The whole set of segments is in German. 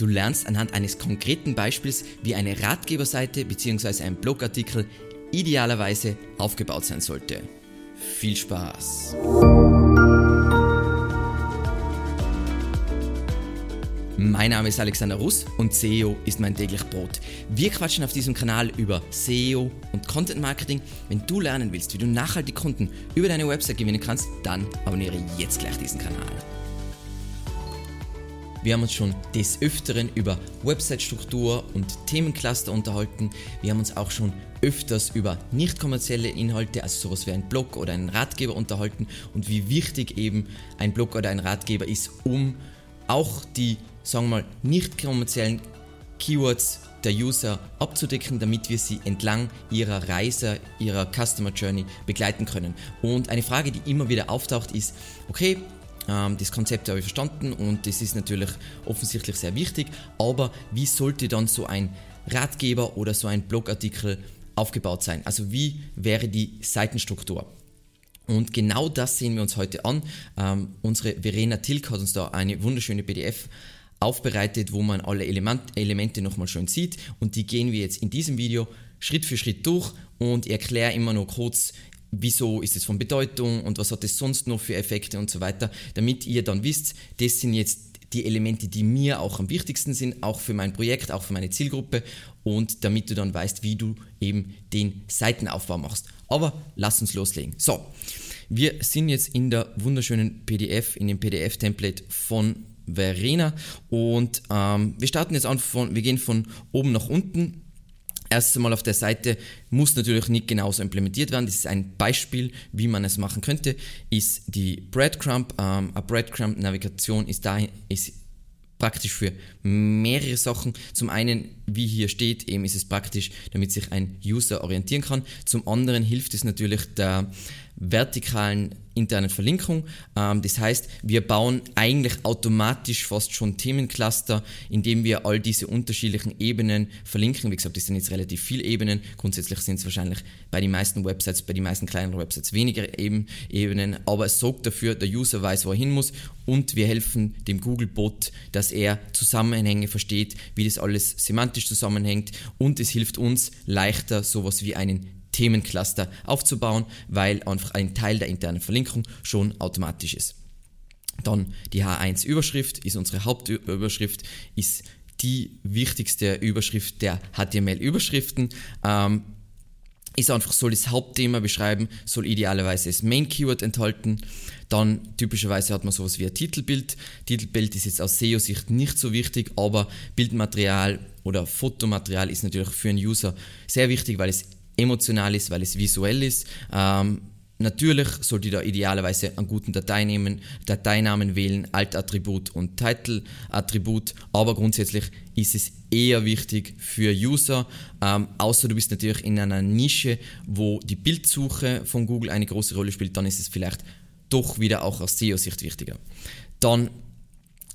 Du lernst anhand eines konkreten Beispiels, wie eine Ratgeberseite bzw. ein Blogartikel idealerweise aufgebaut sein sollte. Viel Spaß! Mein Name ist Alexander Russ und SEO ist mein täglich Brot. Wir quatschen auf diesem Kanal über SEO und Content Marketing. Wenn du lernen willst, wie du nachhaltig Kunden über deine Website gewinnen kannst, dann abonniere jetzt gleich diesen Kanal. Wir haben uns schon des Öfteren über Website-Struktur und Themencluster unterhalten. Wir haben uns auch schon öfters über nicht kommerzielle Inhalte, also sowas wie ein Blog oder einen Ratgeber unterhalten und wie wichtig eben ein Blog oder ein Ratgeber ist, um auch die sagen wir mal, nicht kommerziellen Keywords der User abzudecken, damit wir sie entlang ihrer Reise, ihrer Customer Journey begleiten können. Und eine Frage, die immer wieder auftaucht, ist, okay, ähm, das Konzept habe ich verstanden und das ist natürlich offensichtlich sehr wichtig, aber wie sollte dann so ein Ratgeber oder so ein Blogartikel aufgebaut sein? Also wie wäre die Seitenstruktur? Und genau das sehen wir uns heute an. Ähm, unsere Verena Tilk hat uns da eine wunderschöne PDF aufbereitet, wo man alle Element, Elemente nochmal schön sieht und die gehen wir jetzt in diesem Video Schritt für Schritt durch und erkläre immer nur kurz, wieso ist es von Bedeutung und was hat es sonst noch für Effekte und so weiter, damit ihr dann wisst, das sind jetzt die Elemente, die mir auch am wichtigsten sind, auch für mein Projekt, auch für meine Zielgruppe und damit du dann weißt, wie du eben den Seitenaufbau machst. Aber lass uns loslegen. So, wir sind jetzt in der wunderschönen PDF, in dem PDF-Template von Verena. Und ähm, wir starten jetzt an von, wir gehen von oben nach unten. Erst einmal auf der Seite muss natürlich nicht genauso implementiert werden. Das ist ein Beispiel, wie man es machen könnte. Ist die Breadcrumb. Ähm, eine Breadcrumb-Navigation ist, da, ist praktisch für mehrere Sachen. Zum einen, wie hier steht, eben ist es praktisch, damit sich ein User orientieren kann. Zum anderen hilft es natürlich der vertikalen internen Verlinkung. Ähm, das heißt, wir bauen eigentlich automatisch fast schon Themencluster, indem wir all diese unterschiedlichen Ebenen verlinken. Wie gesagt, das sind jetzt relativ viele Ebenen. Grundsätzlich sind es wahrscheinlich bei den meisten Websites, bei den meisten kleineren Websites weniger Ebenen, aber es sorgt dafür, der User weiß, wo er hin muss und wir helfen dem Google-Bot, dass er Zusammenhänge versteht, wie das alles semantisch zusammenhängt und es hilft uns leichter sowas wie einen Themencluster aufzubauen, weil einfach ein Teil der internen Verlinkung schon automatisch ist. Dann die H1-Überschrift ist unsere Hauptüberschrift, ist die wichtigste Überschrift der HTML-Überschriften. Ähm, ist einfach, soll das Hauptthema beschreiben, soll idealerweise das Main-Keyword enthalten. Dann typischerweise hat man sowas wie ein Titelbild. Titelbild ist jetzt aus SEO-Sicht nicht so wichtig, aber Bildmaterial oder Fotomaterial ist natürlich für einen User sehr wichtig, weil es emotional ist, weil es visuell ist. Ähm, natürlich sollte ihr da idealerweise einen guten Dateinamen, Dateinamen wählen, Alt-Attribut und Title-Attribut, aber grundsätzlich ist es eher wichtig für User, ähm, außer du bist natürlich in einer Nische, wo die Bildsuche von Google eine große Rolle spielt, dann ist es vielleicht doch wieder auch aus SEO-Sicht wichtiger. Dann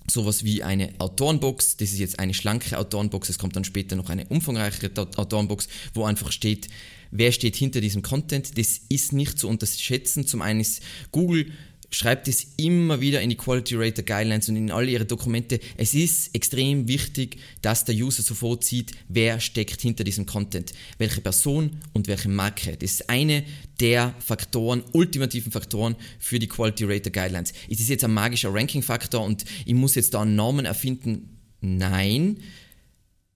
sowas wie eine Autorenbox. Das ist jetzt eine schlanke Autorenbox. Es kommt dann später noch eine umfangreichere Autorenbox, wo einfach steht, wer steht hinter diesem Content. Das ist nicht zu unterschätzen. Zum einen ist Google schreibt es immer wieder in die Quality Rater Guidelines und in all ihre Dokumente. Es ist extrem wichtig, dass der User sofort sieht, wer steckt hinter diesem Content, welche Person und welche Marke. Das ist eine der Faktoren, ultimativen Faktoren für die Quality Rater Guidelines. Ist es jetzt ein magischer Ranking-Faktor und ich muss jetzt da Namen erfinden? Nein.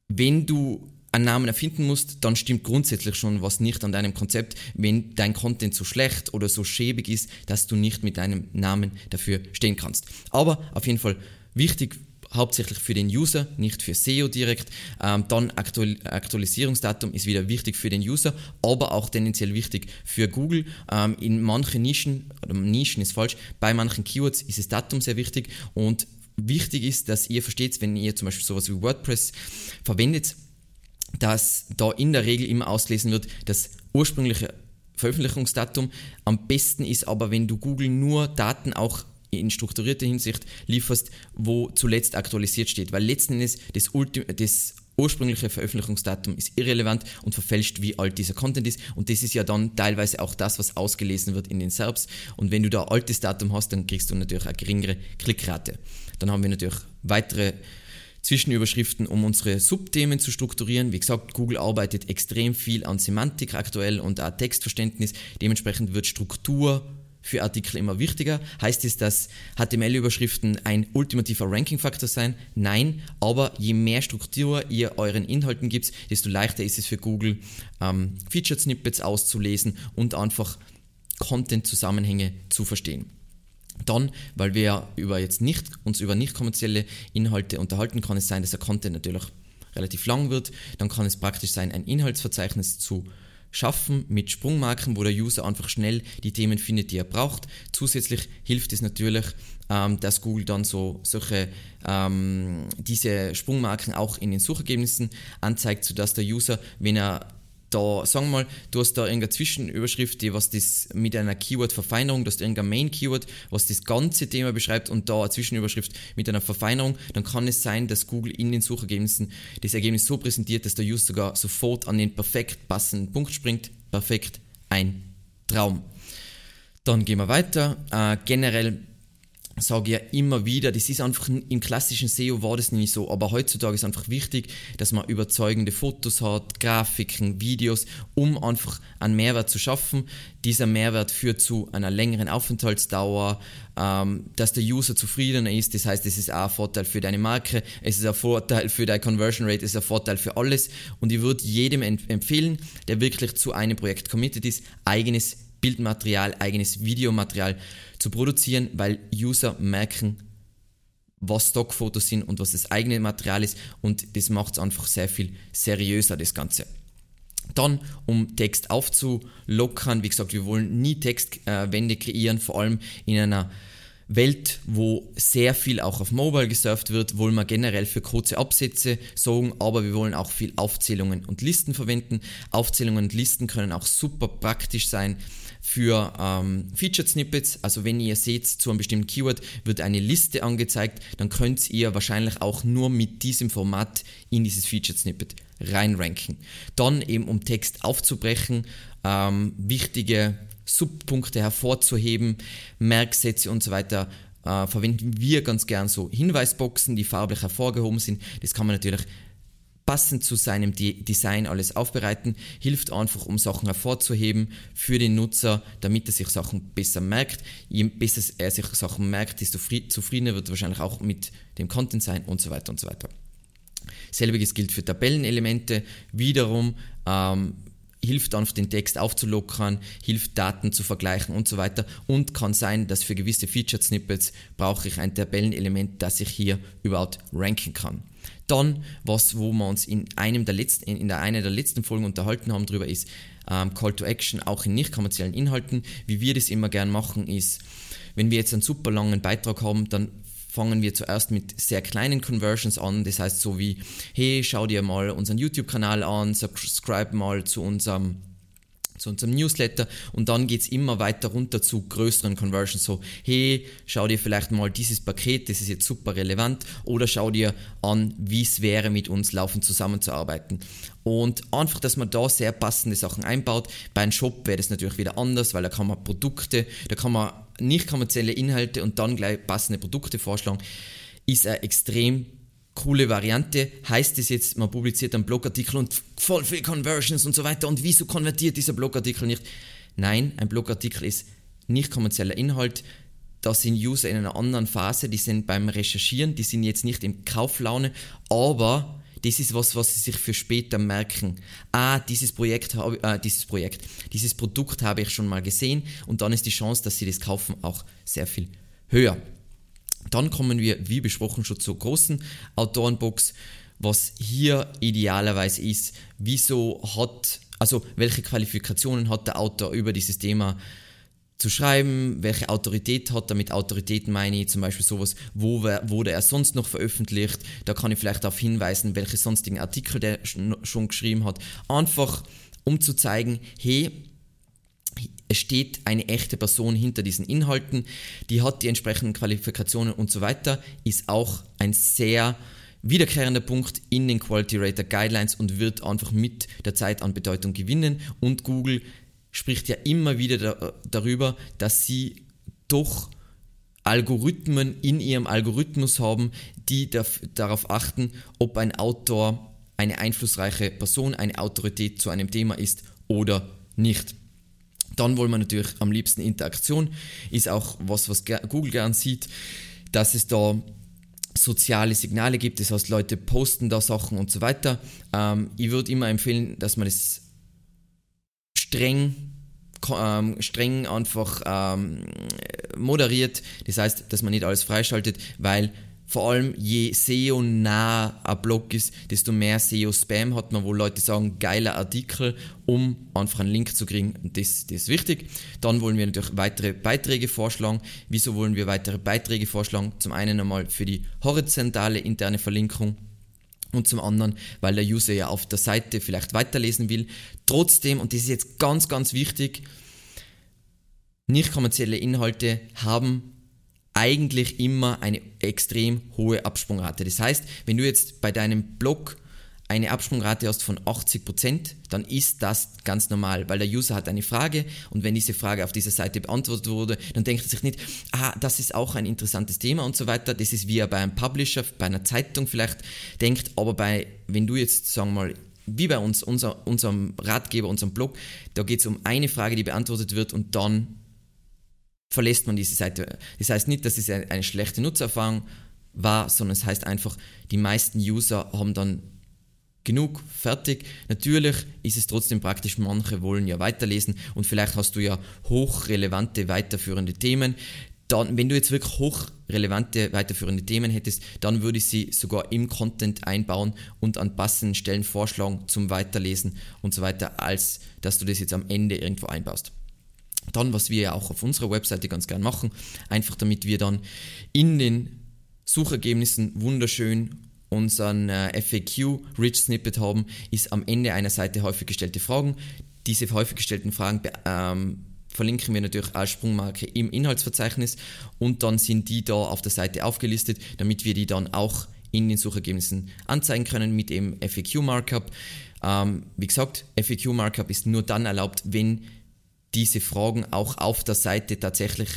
Wenn du einen Namen erfinden musst, dann stimmt grundsätzlich schon was nicht an deinem Konzept, wenn dein Content so schlecht oder so schäbig ist, dass du nicht mit deinem Namen dafür stehen kannst. Aber auf jeden Fall wichtig, hauptsächlich für den User, nicht für SEO direkt. Ähm, dann Aktual Aktualisierungsdatum ist wieder wichtig für den User, aber auch tendenziell wichtig für Google. Ähm, in manchen Nischen, oder Nischen ist falsch, bei manchen Keywords ist das Datum sehr wichtig und wichtig ist, dass ihr versteht, wenn ihr zum Beispiel sowas wie WordPress verwendet, dass da in der Regel immer auslesen wird, das ursprüngliche Veröffentlichungsdatum. Am besten ist aber, wenn du Google nur Daten auch in strukturierter Hinsicht lieferst, wo zuletzt aktualisiert steht. Weil letzten Endes das, Ultim das ursprüngliche Veröffentlichungsdatum ist irrelevant und verfälscht, wie alt dieser Content ist. Und das ist ja dann teilweise auch das, was ausgelesen wird in den SERPs. Und wenn du da altes Datum hast, dann kriegst du natürlich eine geringere Klickrate. Dann haben wir natürlich weitere Zwischenüberschriften, um unsere Subthemen zu strukturieren. Wie gesagt, Google arbeitet extrem viel an Semantik aktuell und auch Textverständnis. Dementsprechend wird Struktur für Artikel immer wichtiger. Heißt es, dass HTML-Überschriften ein ultimativer Ranking-Faktor sein? Nein, aber je mehr Struktur ihr euren Inhalten gibt, desto leichter ist es für Google, ähm, Featured-Snippets auszulesen und einfach Content-Zusammenhänge zu verstehen. Dann, weil wir über jetzt nicht, uns über nicht kommerzielle Inhalte unterhalten, kann es sein, dass der Content natürlich relativ lang wird. Dann kann es praktisch sein, ein Inhaltsverzeichnis zu schaffen mit Sprungmarken, wo der User einfach schnell die Themen findet, die er braucht. Zusätzlich hilft es natürlich, ähm, dass Google dann so solche ähm, diese Sprungmarken auch in den Suchergebnissen anzeigt, sodass der User, wenn er da, sagen wir mal, du hast da irgendeine Zwischenüberschrift, die was das mit einer Keyword-Verfeinerung, du hast irgendein Main-Keyword, was das ganze Thema beschreibt und da eine Zwischenüberschrift mit einer Verfeinerung, dann kann es sein, dass Google in den Suchergebnissen das Ergebnis so präsentiert, dass der User sogar sofort an den perfekt passenden Punkt springt. Perfekt, ein Traum. Dann gehen wir weiter. Äh, generell sage ja immer wieder, das ist einfach im klassischen SEO war das nicht so, aber heutzutage ist einfach wichtig, dass man überzeugende Fotos hat, Grafiken, Videos, um einfach einen Mehrwert zu schaffen. Dieser Mehrwert führt zu einer längeren Aufenthaltsdauer, ähm, dass der User zufriedener ist. Das heißt, es ist auch ein Vorteil für deine Marke, es ist ein Vorteil für deine Conversion Rate, es ist ein Vorteil für alles. Und ich würde jedem empfehlen, der wirklich zu einem Projekt committed ist, eigenes Bildmaterial, eigenes Videomaterial zu produzieren, weil User merken, was Stockfotos sind und was das eigene Material ist und das macht es einfach sehr viel seriöser, das Ganze. Dann, um Text aufzulockern, wie gesagt, wir wollen nie Textwände äh, kreieren, vor allem in einer Welt, wo sehr viel auch auf Mobile gesurft wird, wollen wir generell für kurze Absätze sorgen, aber wir wollen auch viel Aufzählungen und Listen verwenden. Aufzählungen und Listen können auch super praktisch sein für ähm, Featured Snippets. Also wenn ihr seht, zu einem bestimmten Keyword wird eine Liste angezeigt, dann könnt ihr wahrscheinlich auch nur mit diesem Format in dieses Featured Snippet reinranken. Dann eben um Text aufzubrechen, ähm, wichtige Subpunkte hervorzuheben, Merksätze und so weiter äh, verwenden wir ganz gern so Hinweisboxen, die farblich hervorgehoben sind. Das kann man natürlich passend zu seinem Design alles aufbereiten, hilft einfach, um Sachen hervorzuheben für den Nutzer, damit er sich Sachen besser merkt. Je besser er sich Sachen merkt, desto zufriedener wird er wahrscheinlich auch mit dem Content sein und so weiter und so weiter. Selbiges gilt für Tabellenelemente. Wiederum ähm, hilft einfach den Text aufzulockern, hilft Daten zu vergleichen und so weiter und kann sein, dass für gewisse Featured Snippets brauche ich ein Tabellenelement, das ich hier überhaupt ranken kann. Dann, was, wo wir uns in einem der letzten, in der einer der letzten Folgen unterhalten haben darüber ist, ähm, Call to Action auch in nicht kommerziellen Inhalten. Wie wir das immer gern machen, ist, wenn wir jetzt einen super langen Beitrag haben, dann fangen wir zuerst mit sehr kleinen Conversions an. Das heißt so wie, hey, schau dir mal unseren YouTube-Kanal an, subscribe mal zu unserem zu unserem Newsletter und dann geht es immer weiter runter zu größeren Conversions, so hey, schau dir vielleicht mal dieses Paket, das ist jetzt super relevant oder schau dir an, wie es wäre, mit uns laufend zusammenzuarbeiten. Und einfach, dass man da sehr passende Sachen einbaut. Bei einem Shop wäre das natürlich wieder anders, weil da kann man Produkte, da kann man nicht kommerzielle Inhalte und dann gleich passende Produkte vorschlagen, ist ein extrem coole Variante. Heißt es jetzt, man publiziert einen Blogartikel und voll viel Conversions und so weiter und wieso konvertiert dieser Blogartikel nicht? Nein, ein Blogartikel ist nicht kommerzieller Inhalt. Da sind User in einer anderen Phase, die sind beim Recherchieren, die sind jetzt nicht im Kauflaune, aber das ist was, was sie sich für später merken. Ah, dieses Projekt, äh, dieses Projekt, dieses Produkt habe ich schon mal gesehen und dann ist die Chance, dass sie das kaufen, auch sehr viel höher. Dann kommen wir, wie besprochen, schon zur großen Autorenbox. Was hier idealerweise ist, wieso hat, also welche Qualifikationen hat der Autor über dieses Thema zu schreiben, welche Autorität hat er, mit Autorität meine ich zum Beispiel sowas, wo wurde er sonst noch veröffentlicht, da kann ich vielleicht darauf hinweisen, welche sonstigen Artikel der schon geschrieben hat, einfach um zu zeigen, hey, es steht eine echte Person hinter diesen Inhalten, die hat die entsprechenden Qualifikationen und so weiter, ist auch ein sehr wiederkehrender Punkt in den Quality Rater Guidelines und wird einfach mit der Zeit an Bedeutung gewinnen. Und Google spricht ja immer wieder da, darüber, dass sie doch Algorithmen in ihrem Algorithmus haben, die darauf achten, ob ein Autor eine einflussreiche Person, eine Autorität zu einem Thema ist oder nicht. Dann wollen wir natürlich am liebsten Interaktion, ist auch was, was Google gern sieht, dass es da soziale Signale gibt, das heißt Leute posten da Sachen und so weiter. Ähm, ich würde immer empfehlen, dass man das streng ähm, streng einfach ähm, moderiert. Das heißt, dass man nicht alles freischaltet, weil vor allem je SEO-nah ein Blog ist, desto mehr SEO-Spam hat man, wo Leute sagen, geiler Artikel, um einfach einen Link zu kriegen. Und das, das ist wichtig. Dann wollen wir natürlich weitere Beiträge vorschlagen. Wieso wollen wir weitere Beiträge vorschlagen? Zum einen einmal für die horizontale interne Verlinkung und zum anderen, weil der User ja auf der Seite vielleicht weiterlesen will. Trotzdem, und das ist jetzt ganz, ganz wichtig, nicht kommerzielle Inhalte haben eigentlich immer eine extrem hohe Absprungrate. Das heißt, wenn du jetzt bei deinem Blog eine Absprungrate hast von 80%, dann ist das ganz normal, weil der User hat eine Frage und wenn diese Frage auf dieser Seite beantwortet wurde, dann denkt er sich nicht, ah, das ist auch ein interessantes Thema und so weiter. Das ist wie er bei einem Publisher, bei einer Zeitung vielleicht denkt, aber bei, wenn du jetzt, sagen wir mal, wie bei uns, unser, unserem Ratgeber, unserem Blog, da geht es um eine Frage, die beantwortet wird und dann verlässt man diese Seite. Das heißt nicht, dass es eine schlechte Nutzererfahrung war, sondern es heißt einfach, die meisten User haben dann genug, fertig. Natürlich ist es trotzdem praktisch, manche wollen ja weiterlesen und vielleicht hast du ja hochrelevante weiterführende Themen. Dann, wenn du jetzt wirklich hochrelevante weiterführende Themen hättest, dann würde ich sie sogar im Content einbauen und an passenden Stellen vorschlagen zum Weiterlesen und so weiter, als dass du das jetzt am Ende irgendwo einbaust. Dann, was wir ja auch auf unserer Webseite ganz gern machen, einfach damit wir dann in den Suchergebnissen wunderschön unseren äh, FAQ Rich Snippet haben, ist am Ende einer Seite häufig gestellte Fragen. Diese häufig gestellten Fragen ähm, verlinken wir natürlich als Sprungmarke im Inhaltsverzeichnis und dann sind die da auf der Seite aufgelistet, damit wir die dann auch in den Suchergebnissen anzeigen können mit dem FAQ Markup. Ähm, wie gesagt, FAQ Markup ist nur dann erlaubt, wenn diese Fragen auch auf der Seite tatsächlich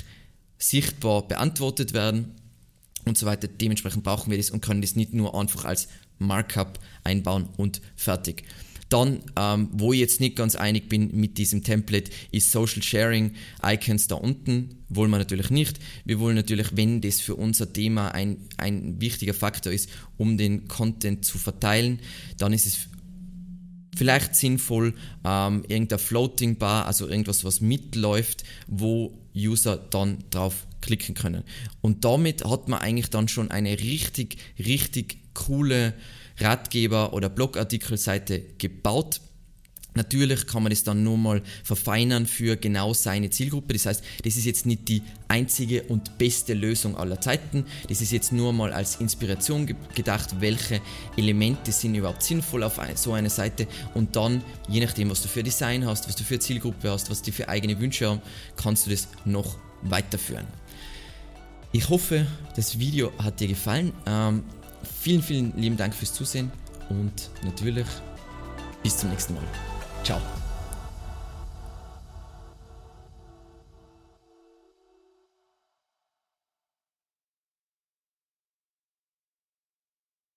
sichtbar beantwortet werden und so weiter. Dementsprechend brauchen wir das und können das nicht nur einfach als Markup einbauen und fertig. Dann, ähm, wo ich jetzt nicht ganz einig bin mit diesem Template, ist Social Sharing Icons da unten. Wollen wir natürlich nicht. Wir wollen natürlich, wenn das für unser Thema ein, ein wichtiger Faktor ist, um den Content zu verteilen, dann ist es vielleicht sinnvoll, ähm, irgendein Floating Bar, also irgendwas, was mitläuft, wo User dann drauf klicken können. Und damit hat man eigentlich dann schon eine richtig, richtig coole Ratgeber- oder Blogartikelseite gebaut Natürlich kann man das dann nur mal verfeinern für genau seine Zielgruppe. Das heißt, das ist jetzt nicht die einzige und beste Lösung aller Zeiten. Das ist jetzt nur mal als Inspiration gedacht, welche Elemente sind überhaupt sinnvoll auf so einer Seite. Und dann, je nachdem, was du für Design hast, was du für Zielgruppe hast, was du für eigene Wünsche hast, kannst du das noch weiterführen. Ich hoffe, das Video hat dir gefallen. Ähm, vielen, vielen lieben Dank fürs Zusehen und natürlich bis zum nächsten Mal. Tchau.